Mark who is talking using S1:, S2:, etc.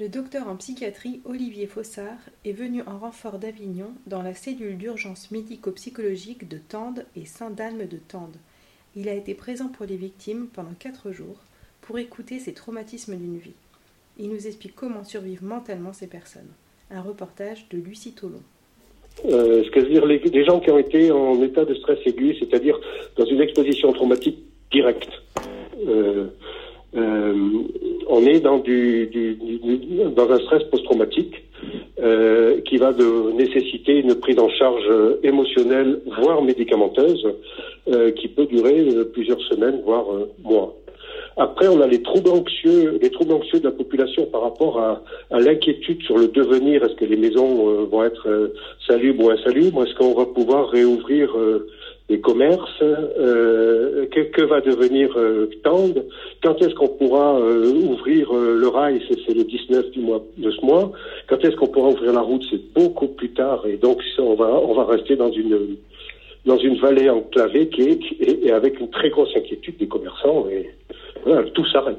S1: Le docteur en psychiatrie Olivier Fossard est venu en renfort d'Avignon dans la cellule d'urgence médico-psychologique de Tende et Saint-Dalme de Tende. Il a été présent pour les victimes pendant quatre jours pour écouter ces traumatismes d'une vie. Il nous explique comment survivent mentalement ces personnes. Un reportage de Lucie Tolon.
S2: Euh, c'est-à-dire les, des gens qui ont été en état de stress aigu, c'est-à-dire dans une exposition traumatique directe. Euh, euh, on est dans, un stress post-traumatique euh, qui va nécessiter une prise en charge émotionnelle, voire médicamenteuse, euh, qui peut durer plusieurs semaines, voire euh, mois. Après, on a les troubles anxieux, les troubles anxieux de la population par rapport à, l'inquiétude sur le devenir. Est-ce que les maisons vont être salubres ou insalubres? Est-ce qu'on va pouvoir réouvrir les commerces Euh, que, va devenir euh, Tende Quand est-ce qu'on pourra euh, ouvrir euh, le rail? C'est le 19 du mois de ce mois. Quand est-ce qu'on pourra ouvrir la route? C'est beaucoup plus tard. Et donc, on va, on va rester dans une dans une vallée enclavée et, avec une très grosse inquiétude des commerçants. Et tout s'arrête.